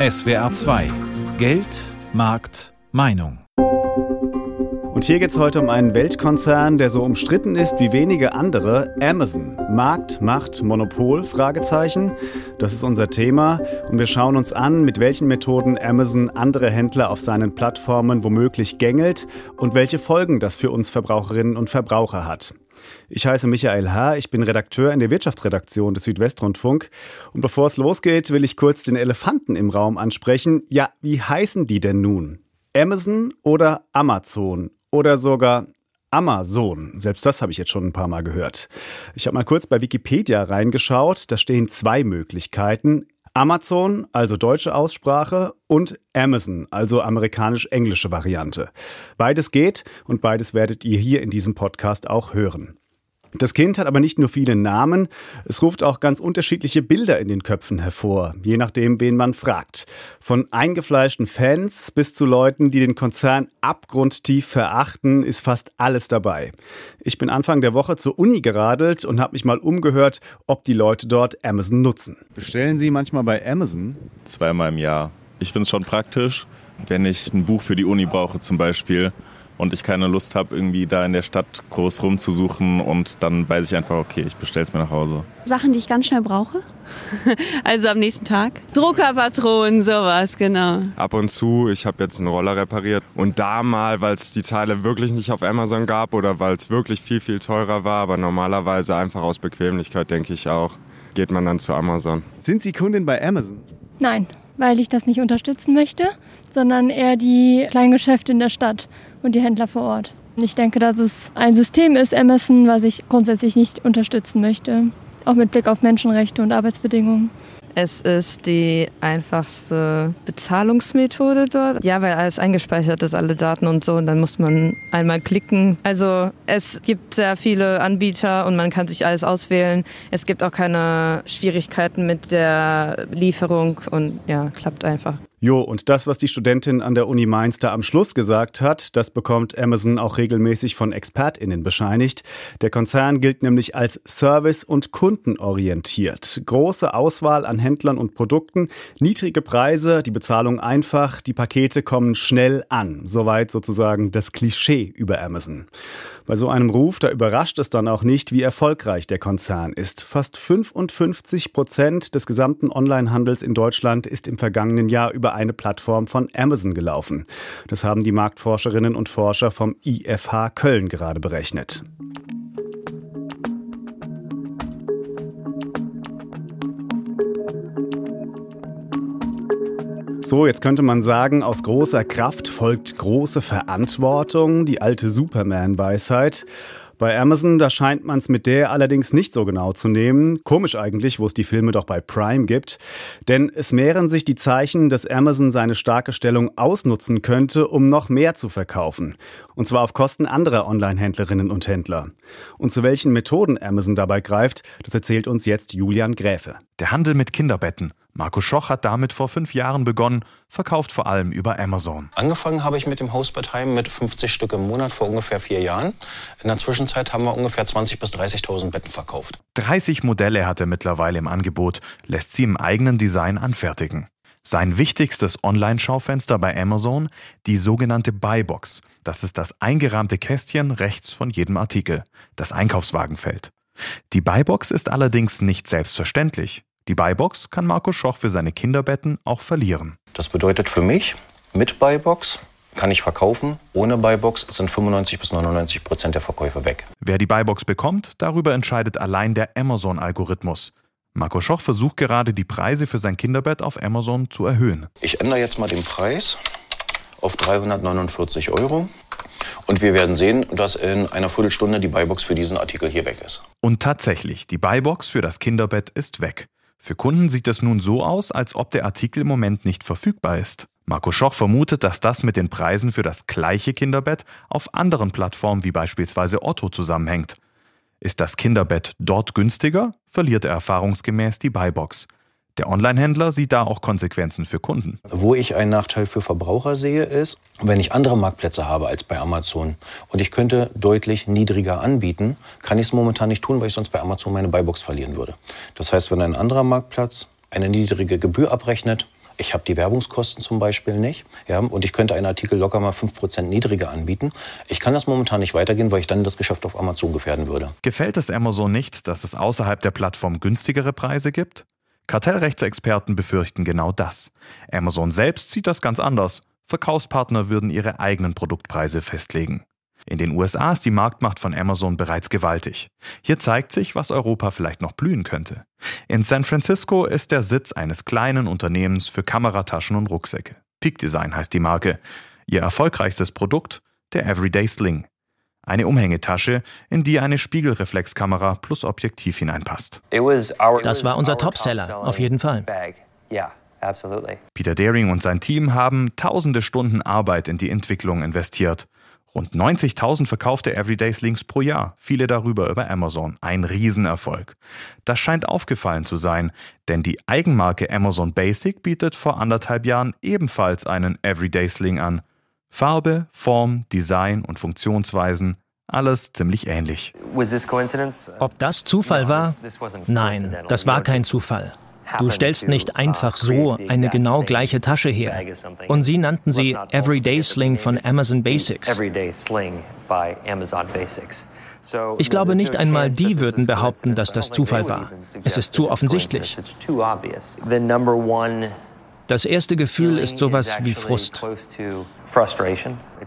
SWR 2 Geld, Markt, Meinung. Und hier geht es heute um einen Weltkonzern, der so umstritten ist wie wenige andere, Amazon. Markt, Macht, Monopol? Fragezeichen. Das ist unser Thema und wir schauen uns an, mit welchen Methoden Amazon andere Händler auf seinen Plattformen womöglich gängelt und welche Folgen das für uns Verbraucherinnen und Verbraucher hat. Ich heiße Michael H., ich bin Redakteur in der Wirtschaftsredaktion des Südwestrundfunk. Und bevor es losgeht, will ich kurz den Elefanten im Raum ansprechen. Ja, wie heißen die denn nun? Amazon oder Amazon oder sogar Amazon. Selbst das habe ich jetzt schon ein paar Mal gehört. Ich habe mal kurz bei Wikipedia reingeschaut. Da stehen zwei Möglichkeiten. Amazon, also deutsche Aussprache, und Amazon, also amerikanisch-englische Variante. Beides geht und beides werdet ihr hier in diesem Podcast auch hören. Das Kind hat aber nicht nur viele Namen, es ruft auch ganz unterschiedliche Bilder in den Köpfen hervor, je nachdem, wen man fragt. Von eingefleischten Fans bis zu Leuten, die den Konzern abgrundtief verachten, ist fast alles dabei. Ich bin Anfang der Woche zur Uni geradelt und habe mich mal umgehört, ob die Leute dort Amazon nutzen. Bestellen Sie manchmal bei Amazon? Zweimal im Jahr. Ich finde es schon praktisch, wenn ich ein Buch für die Uni brauche zum Beispiel und ich keine Lust habe, irgendwie da in der Stadt groß rumzusuchen und dann weiß ich einfach, okay, ich bestelle es mir nach Hause. Sachen, die ich ganz schnell brauche. also am nächsten Tag. Druckerpatronen, sowas, genau. Ab und zu, ich habe jetzt einen Roller repariert und da mal, weil es die Teile wirklich nicht auf Amazon gab oder weil es wirklich viel, viel teurer war, aber normalerweise einfach aus Bequemlichkeit, denke ich auch, geht man dann zu Amazon. Sind Sie Kundin bei Amazon? Nein, weil ich das nicht unterstützen möchte, sondern eher die kleinen Geschäfte in der Stadt und die Händler vor Ort. Ich denke, dass es ein System ist, Amazon, was ich grundsätzlich nicht unterstützen möchte, auch mit Blick auf Menschenrechte und Arbeitsbedingungen. Es ist die einfachste Bezahlungsmethode dort. Ja, weil alles eingespeichert ist, alle Daten und so. Und dann muss man einmal klicken. Also es gibt sehr viele Anbieter und man kann sich alles auswählen. Es gibt auch keine Schwierigkeiten mit der Lieferung und ja, klappt einfach. Jo, und das, was die Studentin an der Uni Mainz da am Schluss gesagt hat, das bekommt Amazon auch regelmäßig von ExpertInnen bescheinigt. Der Konzern gilt nämlich als service- und kundenorientiert. Große Auswahl an Händlern und Produkten, niedrige Preise, die Bezahlung einfach, die Pakete kommen schnell an. Soweit sozusagen das Klischee über Amazon. Bei so einem Ruf, da überrascht es dann auch nicht, wie erfolgreich der Konzern ist. Fast 55 Prozent des gesamten Onlinehandels in Deutschland ist im vergangenen Jahr über eine Plattform von Amazon gelaufen. Das haben die Marktforscherinnen und Forscher vom IFH Köln gerade berechnet. So, jetzt könnte man sagen, aus großer Kraft folgt große Verantwortung, die alte Superman-Weisheit. Bei Amazon, da scheint man es mit der allerdings nicht so genau zu nehmen. Komisch eigentlich, wo es die Filme doch bei Prime gibt. Denn es mehren sich die Zeichen, dass Amazon seine starke Stellung ausnutzen könnte, um noch mehr zu verkaufen. Und zwar auf Kosten anderer Online-Händlerinnen und Händler. Und zu welchen Methoden Amazon dabei greift, das erzählt uns jetzt Julian Gräfe. Der Handel mit Kinderbetten. Marco Schoch hat damit vor fünf Jahren begonnen, verkauft vor allem über Amazon. Angefangen habe ich mit dem Hausbetreiben mit 50 Stück im Monat vor ungefähr vier Jahren. In der Zwischenzeit haben wir ungefähr 20.000 bis 30.000 Betten verkauft. 30 Modelle hat er mittlerweile im Angebot, lässt sie im eigenen Design anfertigen. Sein wichtigstes Online-Schaufenster bei Amazon, die sogenannte Buybox. Das ist das eingerahmte Kästchen rechts von jedem Artikel, das Einkaufswagenfeld. Die Buybox ist allerdings nicht selbstverständlich. Die Buybox kann Marco Schoch für seine Kinderbetten auch verlieren. Das bedeutet für mich, mit Buybox kann ich verkaufen. Ohne Buybox sind 95 bis 99 Prozent der Verkäufe weg. Wer die Buybox bekommt, darüber entscheidet allein der Amazon-Algorithmus. Marco Schoch versucht gerade, die Preise für sein Kinderbett auf Amazon zu erhöhen. Ich ändere jetzt mal den Preis auf 349 Euro. Und wir werden sehen, dass in einer Viertelstunde die Buybox für diesen Artikel hier weg ist. Und tatsächlich, die Buybox für das Kinderbett ist weg. Für Kunden sieht es nun so aus, als ob der Artikel im Moment nicht verfügbar ist. Marco Schoch vermutet, dass das mit den Preisen für das gleiche Kinderbett auf anderen Plattformen wie beispielsweise Otto zusammenhängt. Ist das Kinderbett dort günstiger, verliert er erfahrungsgemäß die Buybox. Der Onlinehändler sieht da auch Konsequenzen für Kunden. Wo ich einen Nachteil für Verbraucher sehe, ist, wenn ich andere Marktplätze habe als bei Amazon und ich könnte deutlich niedriger anbieten, kann ich es momentan nicht tun, weil ich sonst bei Amazon meine Buybox verlieren würde. Das heißt, wenn ein anderer Marktplatz eine niedrige Gebühr abrechnet, Ich habe die Werbungskosten zum Beispiel nicht. Ja, und ich könnte einen Artikel locker mal 5% niedriger anbieten. Ich kann das momentan nicht weitergehen, weil ich dann das Geschäft auf Amazon gefährden würde. Gefällt es Amazon nicht, dass es außerhalb der Plattform günstigere Preise gibt? Kartellrechtsexperten befürchten genau das. Amazon selbst sieht das ganz anders. Verkaufspartner würden ihre eigenen Produktpreise festlegen. In den USA ist die Marktmacht von Amazon bereits gewaltig. Hier zeigt sich, was Europa vielleicht noch blühen könnte. In San Francisco ist der Sitz eines kleinen Unternehmens für Kamerataschen und Rucksäcke. Peak Design heißt die Marke. Ihr erfolgreichstes Produkt? Der Everyday Sling. Eine Umhängetasche, in die eine Spiegelreflexkamera plus Objektiv hineinpasst. Das war unser Topseller, auf jeden Fall. Peter Daring und sein Team haben tausende Stunden Arbeit in die Entwicklung investiert. Rund 90.000 verkaufte Everyday Slings pro Jahr, viele darüber über Amazon. Ein Riesenerfolg. Das scheint aufgefallen zu sein, denn die Eigenmarke Amazon Basic bietet vor anderthalb Jahren ebenfalls einen Everyday Sling an. Farbe, Form, Design und Funktionsweisen, alles ziemlich ähnlich. Ob das Zufall war? Nein, das war kein Zufall. Du stellst nicht einfach so eine genau gleiche Tasche her. Und sie nannten sie Everyday Sling von Amazon Basics. Ich glaube nicht einmal die würden behaupten, dass das Zufall war. Es ist zu offensichtlich. Das erste Gefühl ist sowas wie Frust.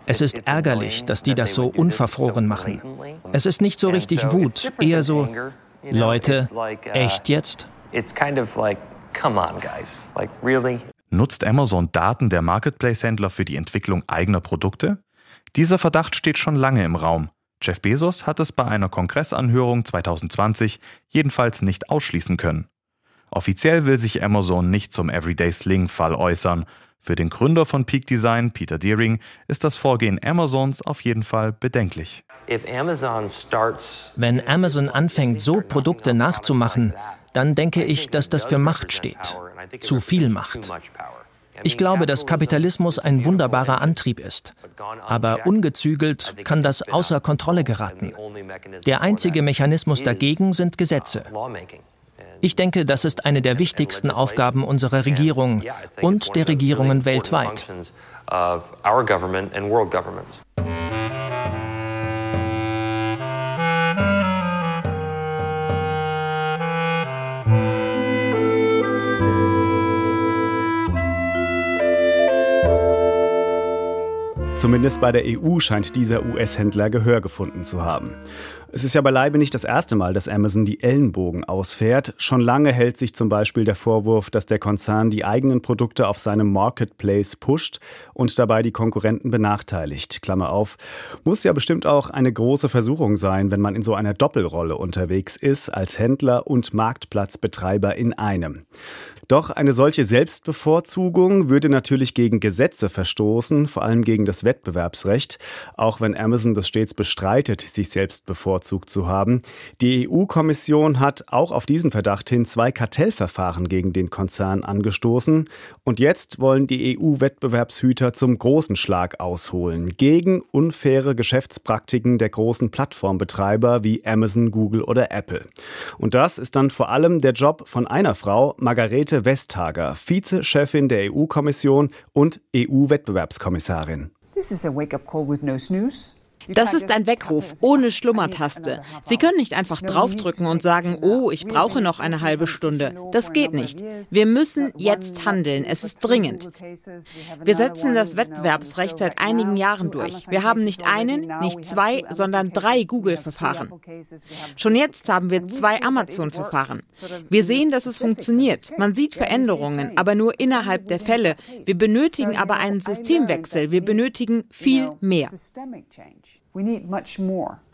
Es ist ärgerlich, dass die das so unverfroren machen. Es ist nicht so richtig Wut, eher so, Leute, echt jetzt? Nutzt Amazon Daten der Marketplace-Händler für die Entwicklung eigener Produkte? Dieser Verdacht steht schon lange im Raum. Jeff Bezos hat es bei einer Kongressanhörung 2020 jedenfalls nicht ausschließen können. Offiziell will sich Amazon nicht zum Everyday Sling-Fall äußern. Für den Gründer von Peak Design, Peter Deering, ist das Vorgehen Amazons auf jeden Fall bedenklich. Wenn Amazon anfängt, so Produkte nachzumachen, dann denke ich, dass das für Macht steht. Zu viel Macht. Ich glaube, dass Kapitalismus ein wunderbarer Antrieb ist. Aber ungezügelt kann das außer Kontrolle geraten. Der einzige Mechanismus dagegen sind Gesetze. Ich denke, das ist eine der wichtigsten Aufgaben unserer Regierung und der Regierungen weltweit. Zumindest bei der EU scheint dieser US-Händler Gehör gefunden zu haben. Es ist ja beileibe nicht das erste Mal, dass Amazon die Ellenbogen ausfährt. Schon lange hält sich zum Beispiel der Vorwurf, dass der Konzern die eigenen Produkte auf seinem Marketplace pusht und dabei die Konkurrenten benachteiligt. Klammer auf. Muss ja bestimmt auch eine große Versuchung sein, wenn man in so einer Doppelrolle unterwegs ist, als Händler und Marktplatzbetreiber in einem. Doch eine solche Selbstbevorzugung würde natürlich gegen Gesetze verstoßen, vor allem gegen das Wettbewerbsrecht, auch wenn Amazon das stets bestreitet, sich selbst bevorzugt zu haben. Die EU-Kommission hat auch auf diesen Verdacht hin zwei Kartellverfahren gegen den Konzern angestoßen und jetzt wollen die EU-Wettbewerbshüter zum großen Schlag ausholen gegen unfaire Geschäftspraktiken der großen Plattformbetreiber wie Amazon, Google oder Apple. Und das ist dann vor allem der Job von einer Frau, Margarete Vestager, Vizechefin der EU-Kommission und EU-Wettbewerbskommissarin. This is a wake-up call with no snooze. Das ist ein Weckruf ohne Schlummertaste. Sie können nicht einfach draufdrücken und sagen, oh, ich brauche noch eine halbe Stunde. Das geht nicht. Wir müssen jetzt handeln. Es ist dringend. Wir setzen das Wettbewerbsrecht seit einigen Jahren durch. Wir haben nicht einen, nicht zwei, sondern drei Google-Verfahren. Schon jetzt haben wir zwei Amazon-Verfahren. Wir sehen, dass es funktioniert. Man sieht Veränderungen, aber nur innerhalb der Fälle. Wir benötigen aber einen Systemwechsel. Wir benötigen viel mehr.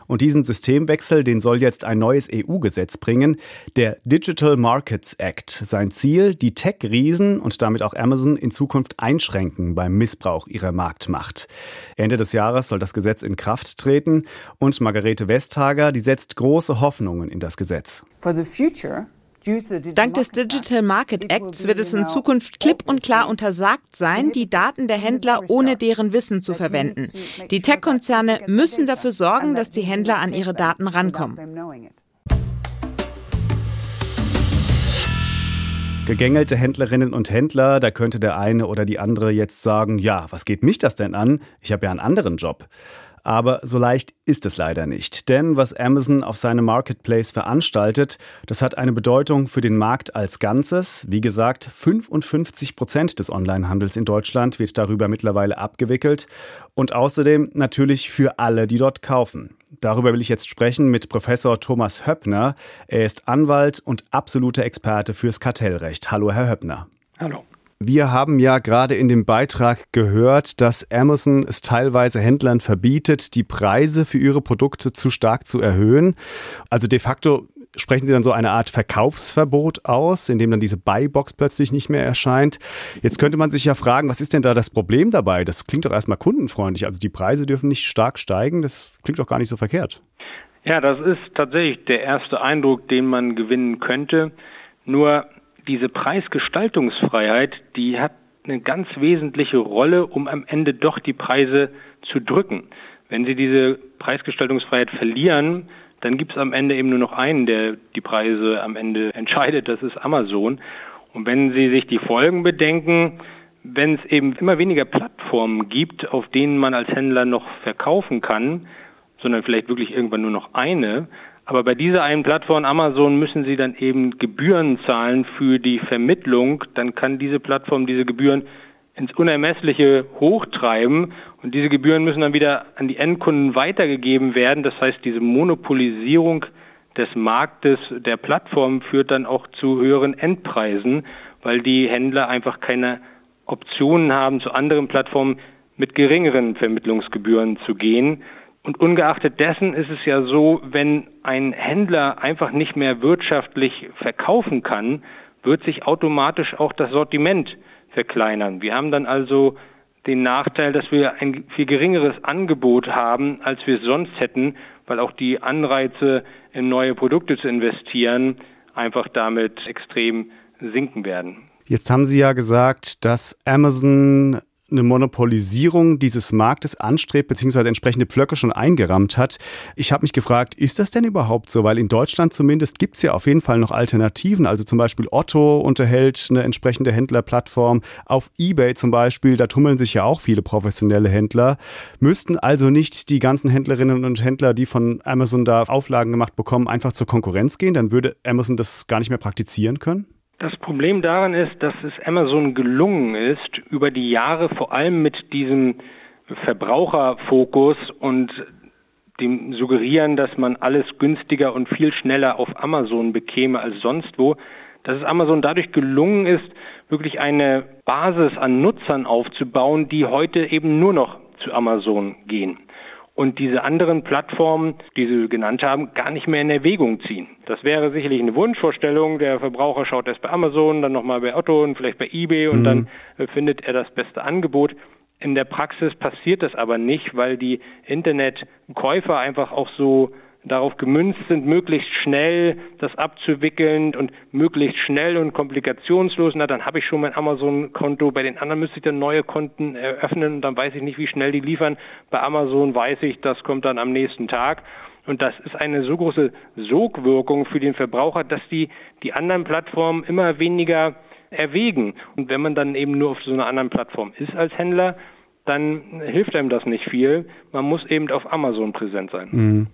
Und diesen Systemwechsel, den soll jetzt ein neues EU-Gesetz bringen, der Digital Markets Act. Sein Ziel, die Tech-Riesen und damit auch Amazon in Zukunft einschränken beim Missbrauch ihrer Marktmacht. Ende des Jahres soll das Gesetz in Kraft treten und Margarete Westhager, die setzt große Hoffnungen in das Gesetz. For the future Dank des Digital Market Acts wird es in Zukunft klipp und klar untersagt sein, die Daten der Händler ohne deren Wissen zu verwenden. Die Tech-Konzerne müssen dafür sorgen, dass die Händler an ihre Daten rankommen. Gegängelte Händlerinnen und Händler, da könnte der eine oder die andere jetzt sagen, ja, was geht mich das denn an? Ich habe ja einen anderen Job. Aber so leicht ist es leider nicht. Denn was Amazon auf seinem Marketplace veranstaltet, das hat eine Bedeutung für den Markt als Ganzes. Wie gesagt, 55 Prozent des Onlinehandels in Deutschland wird darüber mittlerweile abgewickelt. Und außerdem natürlich für alle, die dort kaufen. Darüber will ich jetzt sprechen mit Professor Thomas Höppner. Er ist Anwalt und absoluter Experte fürs Kartellrecht. Hallo, Herr Höppner. Hallo. Wir haben ja gerade in dem Beitrag gehört, dass Amazon es teilweise Händlern verbietet, die Preise für ihre Produkte zu stark zu erhöhen. Also de facto sprechen Sie dann so eine Art Verkaufsverbot aus, in dem dann diese Buybox plötzlich nicht mehr erscheint. Jetzt könnte man sich ja fragen, was ist denn da das Problem dabei? Das klingt doch erstmal kundenfreundlich. Also die Preise dürfen nicht stark steigen. Das klingt doch gar nicht so verkehrt. Ja, das ist tatsächlich der erste Eindruck, den man gewinnen könnte. Nur diese Preisgestaltungsfreiheit, die hat eine ganz wesentliche Rolle, um am Ende doch die Preise zu drücken. Wenn Sie diese Preisgestaltungsfreiheit verlieren, dann gibt es am Ende eben nur noch einen, der die Preise am Ende entscheidet, das ist Amazon. Und wenn Sie sich die Folgen bedenken, wenn es eben immer weniger Plattformen gibt, auf denen man als Händler noch verkaufen kann, sondern vielleicht wirklich irgendwann nur noch eine, aber bei dieser einen Plattform Amazon müssen Sie dann eben Gebühren zahlen für die Vermittlung. Dann kann diese Plattform diese Gebühren ins Unermessliche hochtreiben und diese Gebühren müssen dann wieder an die Endkunden weitergegeben werden. Das heißt, diese Monopolisierung des Marktes der Plattform führt dann auch zu höheren Endpreisen, weil die Händler einfach keine Optionen haben, zu anderen Plattformen mit geringeren Vermittlungsgebühren zu gehen. Und ungeachtet dessen ist es ja so, wenn ein Händler einfach nicht mehr wirtschaftlich verkaufen kann, wird sich automatisch auch das Sortiment verkleinern. Wir haben dann also den Nachteil, dass wir ein viel geringeres Angebot haben, als wir es sonst hätten, weil auch die Anreize in neue Produkte zu investieren einfach damit extrem sinken werden. Jetzt haben Sie ja gesagt, dass Amazon eine Monopolisierung dieses Marktes anstrebt, beziehungsweise entsprechende Pflöcke schon eingerammt hat. Ich habe mich gefragt, ist das denn überhaupt so? Weil in Deutschland zumindest gibt es ja auf jeden Fall noch Alternativen. Also zum Beispiel Otto unterhält eine entsprechende Händlerplattform. Auf eBay zum Beispiel, da tummeln sich ja auch viele professionelle Händler. Müssten also nicht die ganzen Händlerinnen und Händler, die von Amazon da Auflagen gemacht bekommen, einfach zur Konkurrenz gehen? Dann würde Amazon das gar nicht mehr praktizieren können? Das Problem daran ist, dass es Amazon gelungen ist, über die Jahre vor allem mit diesem Verbraucherfokus und dem Suggerieren, dass man alles günstiger und viel schneller auf Amazon bekäme als sonst wo, dass es Amazon dadurch gelungen ist, wirklich eine Basis an Nutzern aufzubauen, die heute eben nur noch zu Amazon gehen und diese anderen Plattformen, die Sie genannt haben, gar nicht mehr in Erwägung ziehen. Das wäre sicherlich eine Wunschvorstellung. Der Verbraucher schaut erst bei Amazon, dann nochmal bei Otto und vielleicht bei eBay und mhm. dann äh, findet er das beste Angebot. In der Praxis passiert das aber nicht, weil die Internetkäufer einfach auch so darauf gemünzt sind, möglichst schnell das abzuwickeln und möglichst schnell und komplikationslos. Na, dann habe ich schon mein Amazon-Konto. Bei den anderen müsste ich dann neue Konten eröffnen und dann weiß ich nicht, wie schnell die liefern. Bei Amazon weiß ich, das kommt dann am nächsten Tag. Und das ist eine so große Sogwirkung für den Verbraucher, dass die, die anderen Plattformen immer weniger erwägen. Und wenn man dann eben nur auf so einer anderen Plattform ist als Händler, dann hilft einem das nicht viel. Man muss eben auf Amazon präsent sein. Mhm.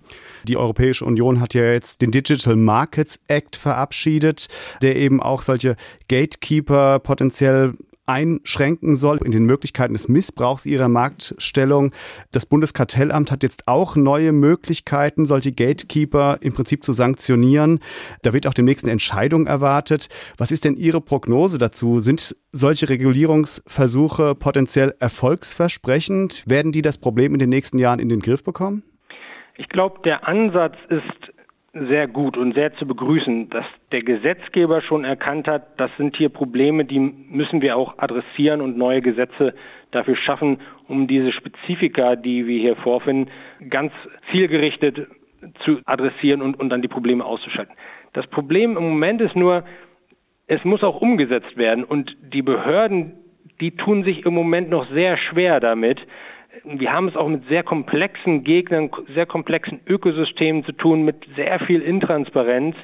Die Europäische Union hat ja jetzt den Digital Markets Act verabschiedet, der eben auch solche Gatekeeper potenziell einschränken soll in den Möglichkeiten des Missbrauchs ihrer Marktstellung. Das Bundeskartellamt hat jetzt auch neue Möglichkeiten, solche Gatekeeper im Prinzip zu sanktionieren. Da wird auch demnächst eine Entscheidung erwartet. Was ist denn Ihre Prognose dazu? Sind solche Regulierungsversuche potenziell erfolgsversprechend? Werden die das Problem in den nächsten Jahren in den Griff bekommen? Ich glaube, der Ansatz ist sehr gut und sehr zu begrüßen, dass der Gesetzgeber schon erkannt hat, das sind hier Probleme, die müssen wir auch adressieren und neue Gesetze dafür schaffen, um diese Spezifika, die wir hier vorfinden, ganz zielgerichtet zu adressieren und, und dann die Probleme auszuschalten. Das Problem im Moment ist nur, es muss auch umgesetzt werden und die Behörden, die tun sich im Moment noch sehr schwer damit, wir haben es auch mit sehr komplexen Gegnern, sehr komplexen Ökosystemen zu tun, mit sehr viel Intransparenz,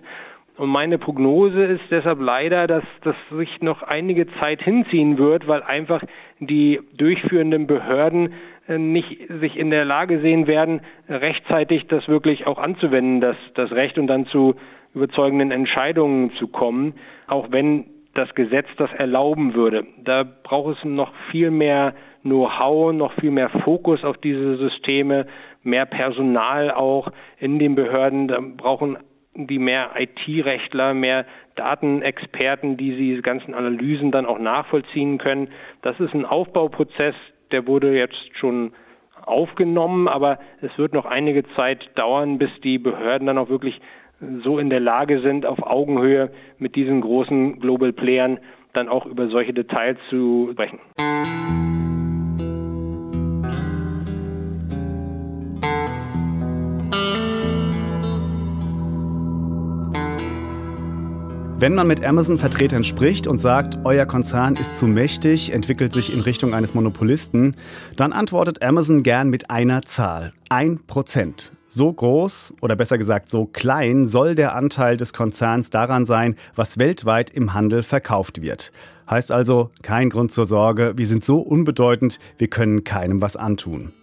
Und meine Prognose ist deshalb leider, dass das sich noch einige Zeit hinziehen wird, weil einfach die durchführenden Behörden äh, nicht sich in der Lage sehen werden, rechtzeitig das wirklich auch anzuwenden, das, das Recht und dann zu überzeugenden Entscheidungen zu kommen, auch wenn das Gesetz das erlauben würde. Da braucht es noch viel mehr Know-how, noch viel mehr Fokus auf diese Systeme, mehr Personal auch in den Behörden. Da brauchen die mehr IT-Rechtler, mehr Datenexperten, die diese ganzen Analysen dann auch nachvollziehen können. Das ist ein Aufbauprozess, der wurde jetzt schon aufgenommen, aber es wird noch einige Zeit dauern, bis die Behörden dann auch wirklich so in der Lage sind, auf Augenhöhe mit diesen großen Global Playern dann auch über solche Details zu sprechen. Wenn man mit Amazon-Vertretern spricht und sagt, euer Konzern ist zu mächtig, entwickelt sich in Richtung eines Monopolisten, dann antwortet Amazon gern mit einer Zahl. Ein Prozent. So groß oder besser gesagt so klein soll der Anteil des Konzerns daran sein, was weltweit im Handel verkauft wird. Heißt also, kein Grund zur Sorge, wir sind so unbedeutend, wir können keinem was antun.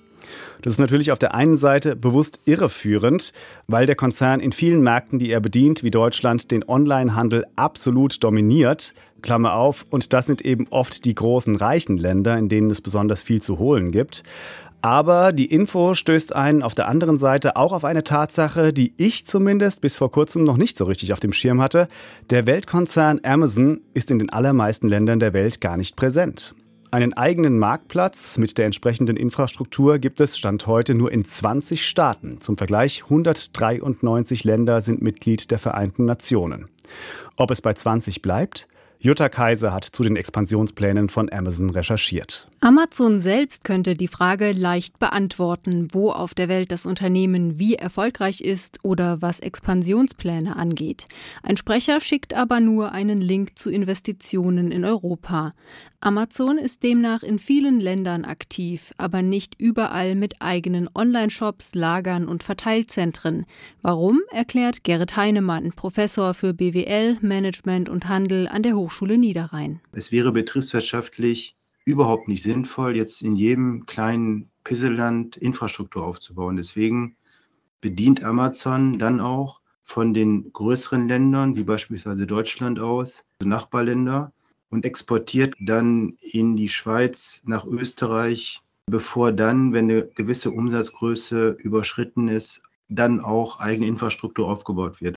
Das ist natürlich auf der einen Seite bewusst irreführend, weil der Konzern in vielen Märkten, die er bedient, wie Deutschland, den Onlinehandel absolut dominiert. Klammer auf, und das sind eben oft die großen reichen Länder, in denen es besonders viel zu holen gibt. Aber die Info stößt einen auf der anderen Seite auch auf eine Tatsache, die ich zumindest bis vor kurzem noch nicht so richtig auf dem Schirm hatte. Der Weltkonzern Amazon ist in den allermeisten Ländern der Welt gar nicht präsent. Einen eigenen Marktplatz mit der entsprechenden Infrastruktur gibt es Stand heute nur in 20 Staaten. Zum Vergleich 193 Länder sind Mitglied der Vereinten Nationen. Ob es bei 20 bleibt? Jutta Kaiser hat zu den Expansionsplänen von Amazon recherchiert. Amazon selbst könnte die Frage leicht beantworten, wo auf der Welt das Unternehmen wie erfolgreich ist oder was Expansionspläne angeht. Ein Sprecher schickt aber nur einen Link zu Investitionen in Europa. Amazon ist demnach in vielen Ländern aktiv, aber nicht überall mit eigenen Online-Shops, Lagern und Verteilzentren. Warum, erklärt Gerrit Heinemann, Professor für BWL, Management und Handel an der Hochschule Niederrhein. Es wäre betriebswirtschaftlich überhaupt nicht sinnvoll, jetzt in jedem kleinen Pisseland Infrastruktur aufzubauen. Deswegen bedient Amazon dann auch von den größeren Ländern, wie beispielsweise Deutschland aus, Nachbarländer, und exportiert dann in die Schweiz, nach Österreich, bevor dann, wenn eine gewisse Umsatzgröße überschritten ist, dann auch eigene Infrastruktur aufgebaut wird.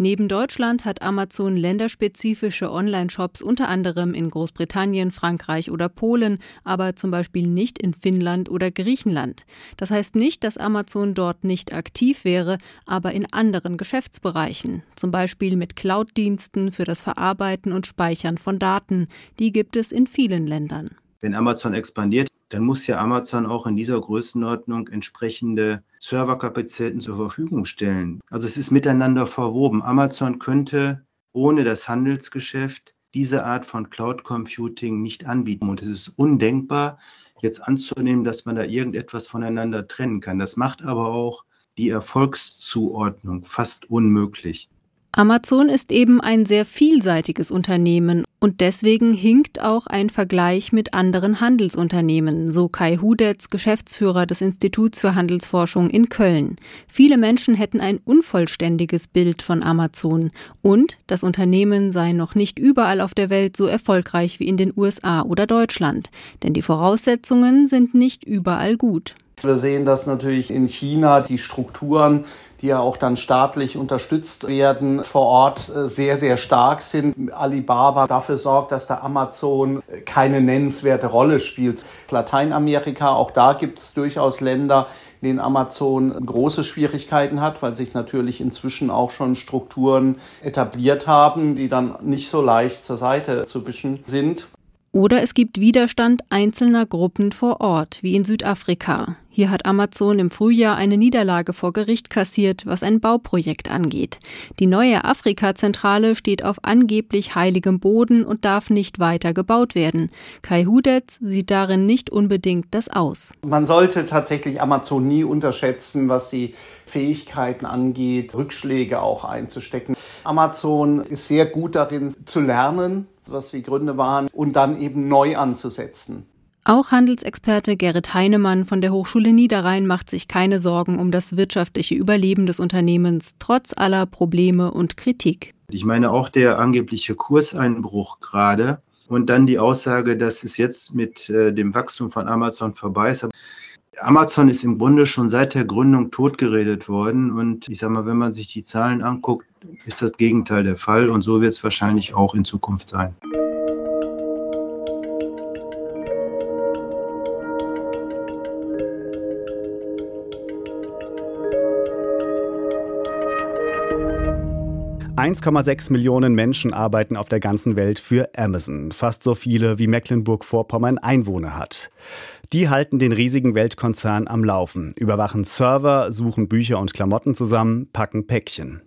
Neben Deutschland hat Amazon länderspezifische Online-Shops unter anderem in Großbritannien, Frankreich oder Polen, aber zum Beispiel nicht in Finnland oder Griechenland. Das heißt nicht, dass Amazon dort nicht aktiv wäre, aber in anderen Geschäftsbereichen, zum Beispiel mit Cloud-Diensten für das Verarbeiten und Speichern von Daten. Die gibt es in vielen Ländern. Wenn Amazon expandiert, dann muss ja Amazon auch in dieser Größenordnung entsprechende Serverkapazitäten zur Verfügung stellen. Also es ist miteinander verwoben. Amazon könnte ohne das Handelsgeschäft diese Art von Cloud Computing nicht anbieten. Und es ist undenkbar, jetzt anzunehmen, dass man da irgendetwas voneinander trennen kann. Das macht aber auch die Erfolgszuordnung fast unmöglich. Amazon ist eben ein sehr vielseitiges Unternehmen und deswegen hinkt auch ein Vergleich mit anderen Handelsunternehmen, so Kai Hudetz, Geschäftsführer des Instituts für Handelsforschung in Köln. Viele Menschen hätten ein unvollständiges Bild von Amazon und das Unternehmen sei noch nicht überall auf der Welt so erfolgreich wie in den USA oder Deutschland, denn die Voraussetzungen sind nicht überall gut. Wir sehen das natürlich in China, die Strukturen die ja auch dann staatlich unterstützt werden, vor Ort äh, sehr, sehr stark sind. Alibaba dafür sorgt, dass der Amazon keine nennenswerte Rolle spielt. Lateinamerika, auch da gibt es durchaus Länder, in denen Amazon große Schwierigkeiten hat, weil sich natürlich inzwischen auch schon Strukturen etabliert haben, die dann nicht so leicht zur Seite zu wischen sind. Oder es gibt Widerstand einzelner Gruppen vor Ort, wie in Südafrika. Hier hat Amazon im Frühjahr eine Niederlage vor Gericht kassiert, was ein Bauprojekt angeht. Die neue Afrika-Zentrale steht auf angeblich heiligem Boden und darf nicht weiter gebaut werden. Kai Hudetz sieht darin nicht unbedingt das aus. Man sollte tatsächlich Amazon nie unterschätzen, was die Fähigkeiten angeht, Rückschläge auch einzustecken. Amazon ist sehr gut darin zu lernen, was die Gründe waren, und dann eben neu anzusetzen. Auch Handelsexperte Gerrit Heinemann von der Hochschule Niederrhein macht sich keine Sorgen um das wirtschaftliche Überleben des Unternehmens, trotz aller Probleme und Kritik. Ich meine auch der angebliche Kurseinbruch gerade und dann die Aussage, dass es jetzt mit äh, dem Wachstum von Amazon vorbei ist. Amazon ist im Grunde schon seit der Gründung totgeredet worden und ich sage mal, wenn man sich die Zahlen anguckt, ist das Gegenteil der Fall und so wird es wahrscheinlich auch in Zukunft sein. 1,6 Millionen Menschen arbeiten auf der ganzen Welt für Amazon, fast so viele wie Mecklenburg-Vorpommern Einwohner hat. Die halten den riesigen Weltkonzern am Laufen, überwachen Server, suchen Bücher und Klamotten zusammen, packen Päckchen.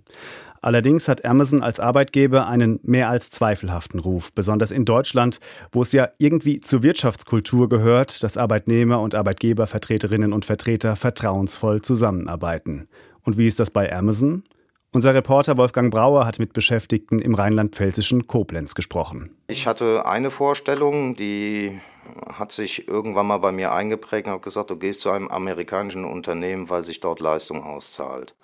Allerdings hat Amazon als Arbeitgeber einen mehr als zweifelhaften Ruf, besonders in Deutschland, wo es ja irgendwie zur Wirtschaftskultur gehört, dass Arbeitnehmer und Arbeitgebervertreterinnen und Vertreter vertrauensvoll zusammenarbeiten. Und wie ist das bei Amazon? Unser Reporter Wolfgang Brauer hat mit Beschäftigten im rheinland-pfälzischen Koblenz gesprochen. Ich hatte eine Vorstellung, die hat sich irgendwann mal bei mir eingeprägt und habe gesagt, du gehst zu einem amerikanischen Unternehmen, weil sich dort Leistung auszahlt.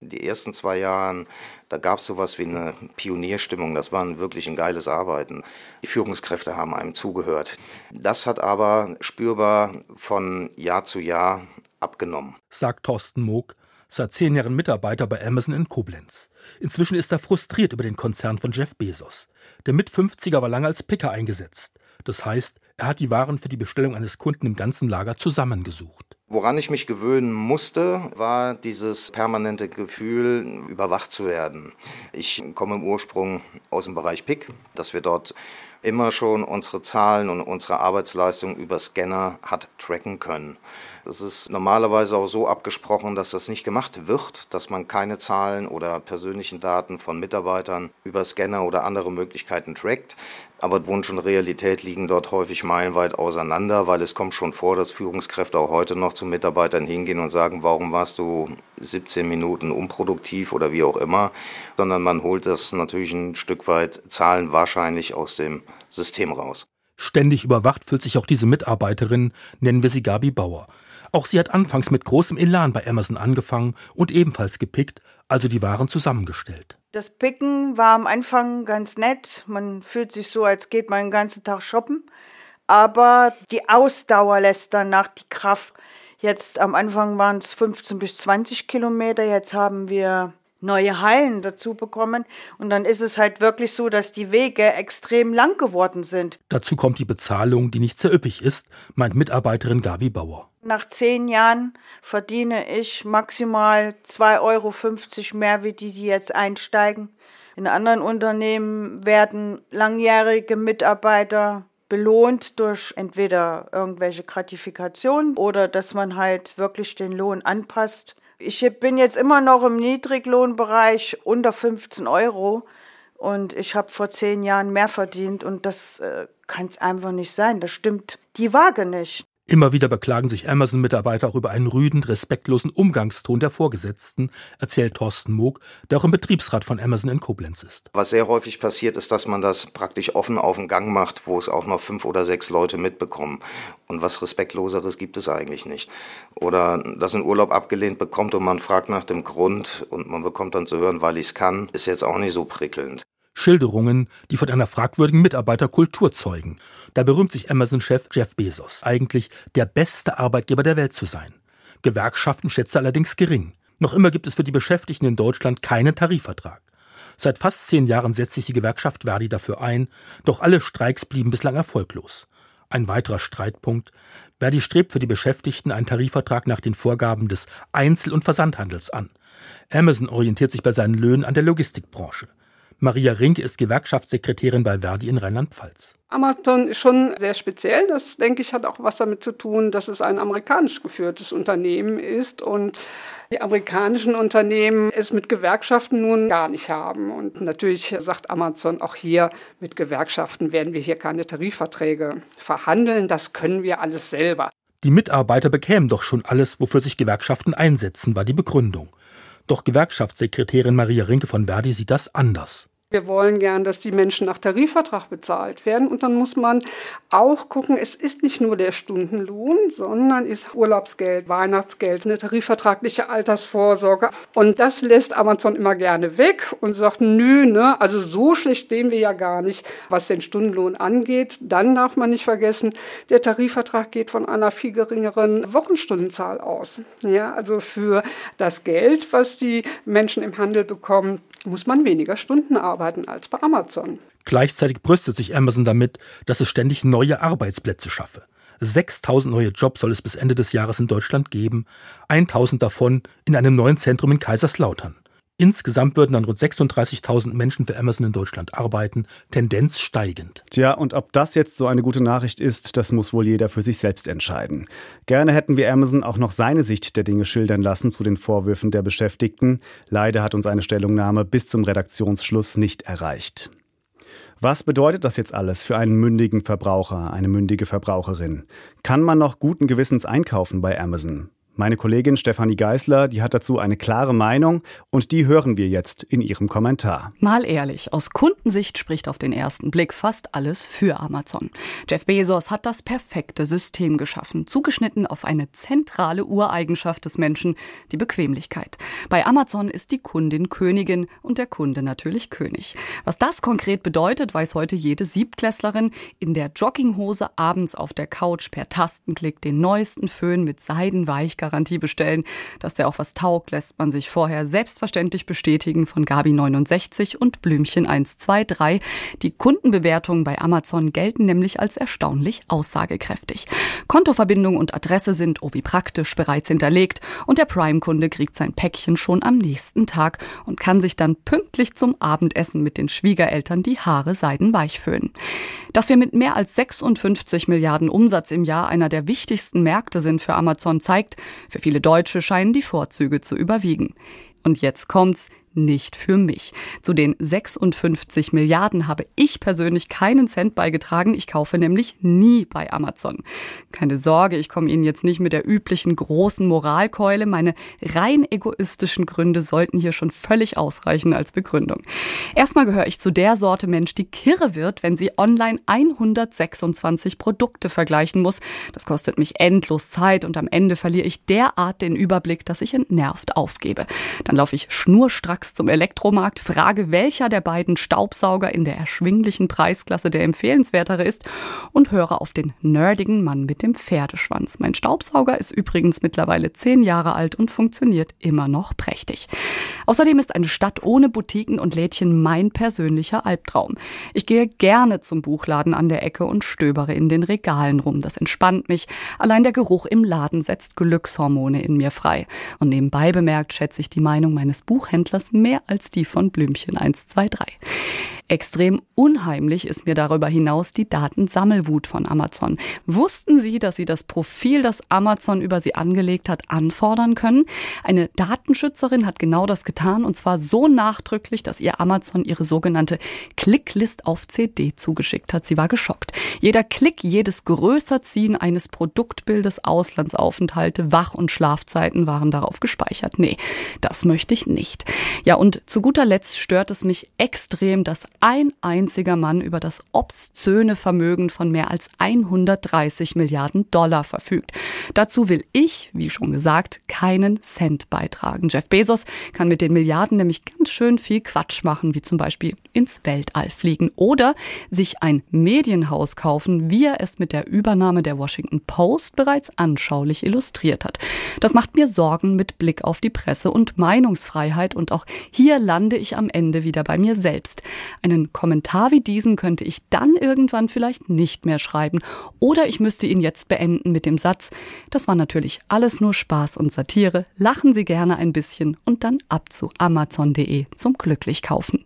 Die ersten zwei Jahre, da gab es sowas wie eine Pionierstimmung. Das war wirklich ein geiles Arbeiten. Die Führungskräfte haben einem zugehört. Das hat aber spürbar von Jahr zu Jahr abgenommen. Sagt Thorsten Moog, seit zehn Jahren Mitarbeiter bei Amazon in Koblenz. Inzwischen ist er frustriert über den Konzern von Jeff Bezos. Der Mit-50er war lange als Picker eingesetzt. Das heißt, er hat die Waren für die Bestellung eines Kunden im ganzen Lager zusammengesucht. Woran ich mich gewöhnen musste, war dieses permanente Gefühl, überwacht zu werden. Ich komme im Ursprung aus dem Bereich PIC, dass wir dort immer schon unsere Zahlen und unsere Arbeitsleistung über Scanner hat tracken können. Es ist normalerweise auch so abgesprochen, dass das nicht gemacht wird, dass man keine Zahlen oder persönlichen Daten von Mitarbeitern über Scanner oder andere Möglichkeiten trackt. Aber Wunsch und Realität liegen dort häufig meilenweit auseinander, weil es kommt schon vor, dass Führungskräfte auch heute noch zu Mitarbeitern hingehen und sagen, warum warst du 17 Minuten unproduktiv oder wie auch immer, sondern man holt das natürlich ein Stück weit Zahlen wahrscheinlich aus dem System raus. Ständig überwacht fühlt sich auch diese Mitarbeiterin, nennen wir sie Gabi Bauer. Auch sie hat anfangs mit großem Elan bei Amazon angefangen und ebenfalls gepickt, also die Waren zusammengestellt. Das Picken war am Anfang ganz nett. Man fühlt sich so, als geht man den ganzen Tag shoppen. Aber die Ausdauer lässt danach die Kraft. Jetzt am Anfang waren es 15 bis 20 Kilometer. Jetzt haben wir neue Hallen dazu bekommen. Und dann ist es halt wirklich so, dass die Wege extrem lang geworden sind. Dazu kommt die Bezahlung, die nicht sehr üppig ist, meint Mitarbeiterin Gabi Bauer. Nach zehn Jahren verdiene ich maximal 2,50 Euro mehr wie die, die jetzt einsteigen. In anderen Unternehmen werden langjährige Mitarbeiter belohnt durch entweder irgendwelche Gratifikationen oder dass man halt wirklich den Lohn anpasst ich bin jetzt immer noch im Niedriglohnbereich unter 15 Euro und ich habe vor zehn Jahren mehr verdient und das äh, kann es einfach nicht sein. Das stimmt die Waage nicht. Immer wieder beklagen sich Amazon-Mitarbeiter auch über einen rüden, respektlosen Umgangston der Vorgesetzten, erzählt Thorsten Moog, der auch im Betriebsrat von Amazon in Koblenz ist. Was sehr häufig passiert, ist, dass man das praktisch offen auf den Gang macht, wo es auch noch fünf oder sechs Leute mitbekommen. Und was Respektloseres gibt es eigentlich nicht. Oder dass ein Urlaub abgelehnt bekommt und man fragt nach dem Grund und man bekommt dann zu hören, weil ich es kann, ist jetzt auch nicht so prickelnd. Schilderungen, die von einer fragwürdigen Mitarbeiterkultur zeugen. Da berühmt sich Amazon-Chef Jeff Bezos, eigentlich der beste Arbeitgeber der Welt zu sein. Gewerkschaften schätzt er allerdings gering. Noch immer gibt es für die Beschäftigten in Deutschland keinen Tarifvertrag. Seit fast zehn Jahren setzt sich die Gewerkschaft Verdi dafür ein, doch alle Streiks blieben bislang erfolglos. Ein weiterer Streitpunkt. Verdi strebt für die Beschäftigten einen Tarifvertrag nach den Vorgaben des Einzel- und Versandhandels an. Amazon orientiert sich bei seinen Löhnen an der Logistikbranche. Maria Rink ist Gewerkschaftssekretärin bei Verdi in Rheinland-Pfalz. Amazon ist schon sehr speziell. Das, denke ich, hat auch was damit zu tun, dass es ein amerikanisch geführtes Unternehmen ist und die amerikanischen Unternehmen es mit Gewerkschaften nun gar nicht haben. Und natürlich sagt Amazon auch hier, mit Gewerkschaften werden wir hier keine Tarifverträge verhandeln. Das können wir alles selber. Die Mitarbeiter bekämen doch schon alles, wofür sich Gewerkschaften einsetzen, war die Begründung. Doch Gewerkschaftssekretärin Maria Rinke von Verdi sieht das anders. Wir wollen gern, dass die Menschen nach Tarifvertrag bezahlt werden. Und dann muss man auch gucken, es ist nicht nur der Stundenlohn, sondern ist Urlaubsgeld, Weihnachtsgeld, eine tarifvertragliche Altersvorsorge. Und das lässt Amazon immer gerne weg und sagt, nö, ne, also so schlecht stehen wir ja gar nicht, was den Stundenlohn angeht. Dann darf man nicht vergessen, der Tarifvertrag geht von einer viel geringeren Wochenstundenzahl aus. Ja, also für das Geld, was die Menschen im Handel bekommen, muss man weniger Stunden arbeiten als bei Amazon. Gleichzeitig brüstet sich Amazon damit, dass es ständig neue Arbeitsplätze schaffe. 6000 neue Jobs soll es bis Ende des Jahres in Deutschland geben, 1000 davon in einem neuen Zentrum in Kaiserslautern. Insgesamt würden dann rund 36.000 Menschen für Amazon in Deutschland arbeiten, Tendenz steigend. Tja, und ob das jetzt so eine gute Nachricht ist, das muss wohl jeder für sich selbst entscheiden. Gerne hätten wir Amazon auch noch seine Sicht der Dinge schildern lassen zu den Vorwürfen der Beschäftigten. Leider hat uns eine Stellungnahme bis zum Redaktionsschluss nicht erreicht. Was bedeutet das jetzt alles für einen mündigen Verbraucher, eine mündige Verbraucherin? Kann man noch guten Gewissens einkaufen bei Amazon? Meine Kollegin Stefanie Geisler, die hat dazu eine klare Meinung und die hören wir jetzt in ihrem Kommentar. Mal ehrlich, aus Kundensicht spricht auf den ersten Blick fast alles für Amazon. Jeff Bezos hat das perfekte System geschaffen, zugeschnitten auf eine zentrale Ureigenschaft des Menschen, die Bequemlichkeit. Bei Amazon ist die Kundin Königin und der Kunde natürlich König. Was das konkret bedeutet, weiß heute jede Siebtklässlerin in der Jogginghose abends auf der Couch per Tastenklick den neuesten Föhn mit Seidenweich Garantie bestellen. Dass der auch was taugt, lässt man sich vorher selbstverständlich bestätigen von Gabi69 und Blümchen 123. Die Kundenbewertungen bei Amazon gelten nämlich als erstaunlich aussagekräftig. Kontoverbindung und Adresse sind, oh wie praktisch, bereits hinterlegt und der Prime-Kunde kriegt sein Päckchen schon am nächsten Tag und kann sich dann pünktlich zum Abendessen mit den Schwiegereltern die Haare seidenweich föhnen. Dass wir mit mehr als 56 Milliarden Umsatz im Jahr einer der wichtigsten Märkte sind für Amazon zeigt, für viele Deutsche scheinen die Vorzüge zu überwiegen. Und jetzt kommt's nicht für mich. Zu den 56 Milliarden habe ich persönlich keinen Cent beigetragen. Ich kaufe nämlich nie bei Amazon. Keine Sorge, ich komme Ihnen jetzt nicht mit der üblichen großen Moralkeule. Meine rein egoistischen Gründe sollten hier schon völlig ausreichen als Begründung. Erstmal gehöre ich zu der Sorte Mensch, die kirre wird, wenn sie online 126 Produkte vergleichen muss. Das kostet mich endlos Zeit und am Ende verliere ich derart den Überblick, dass ich entnervt aufgebe. Dann laufe ich schnurstracks Max zum Elektromarkt, frage, welcher der beiden Staubsauger in der erschwinglichen Preisklasse der empfehlenswertere ist und höre auf den nerdigen Mann mit dem Pferdeschwanz. Mein Staubsauger ist übrigens mittlerweile zehn Jahre alt und funktioniert immer noch prächtig. Außerdem ist eine Stadt ohne Boutiquen und Lädchen mein persönlicher Albtraum. Ich gehe gerne zum Buchladen an der Ecke und stöbere in den Regalen rum. Das entspannt mich. Allein der Geruch im Laden setzt Glückshormone in mir frei. Und nebenbei bemerkt schätze ich die Meinung meines Buchhändlers mehr als die von Blümchen 123. Extrem unheimlich ist mir darüber hinaus die Datensammelwut von Amazon. Wussten Sie, dass Sie das Profil, das Amazon über Sie angelegt hat, anfordern können? Eine Datenschützerin hat genau das getan und zwar so nachdrücklich, dass ihr Amazon ihre sogenannte Clicklist auf CD zugeschickt hat. Sie war geschockt. Jeder Klick, jedes Größerziehen eines Produktbildes, Auslandsaufenthalte, Wach- und Schlafzeiten waren darauf gespeichert. Nee, das möchte ich nicht. Ja, und zu guter Letzt stört es mich extrem, dass ein einziger Mann über das obszöne Vermögen von mehr als 130 Milliarden Dollar verfügt. Dazu will ich, wie schon gesagt, keinen Cent beitragen. Jeff Bezos kann mit den Milliarden nämlich ganz schön viel Quatsch machen, wie zum Beispiel ins Weltall fliegen oder sich ein Medienhaus kaufen, wie er es mit der Übernahme der Washington Post bereits anschaulich illustriert hat. Das macht mir Sorgen mit Blick auf die Presse und Meinungsfreiheit und auch hier lande ich am Ende wieder bei mir selbst. Eine einen Kommentar wie diesen könnte ich dann irgendwann vielleicht nicht mehr schreiben oder ich müsste ihn jetzt beenden mit dem Satz, das war natürlich alles nur Spaß und Satire, lachen Sie gerne ein bisschen und dann ab zu amazon.de zum glücklich kaufen.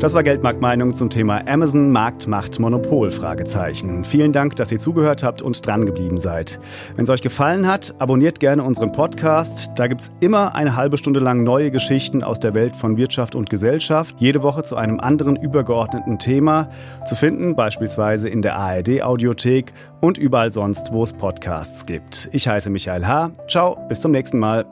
Das war Geldmarktmeinung zum Thema Amazon Markt macht Monopol Fragezeichen. Vielen Dank, dass ihr zugehört habt und dran geblieben seid. Wenn es euch gefallen hat, abonniert gerne unseren Podcast. Da gibt es immer eine halbe Stunde lang neue Geschichten aus der Welt von Wirtschaft und Gesellschaft, jede Woche zu einem anderen übergeordneten Thema, zu finden beispielsweise in der ARD Audiothek und überall sonst, wo es Podcasts gibt. Ich heiße Michael H. Ciao, bis zum nächsten Mal.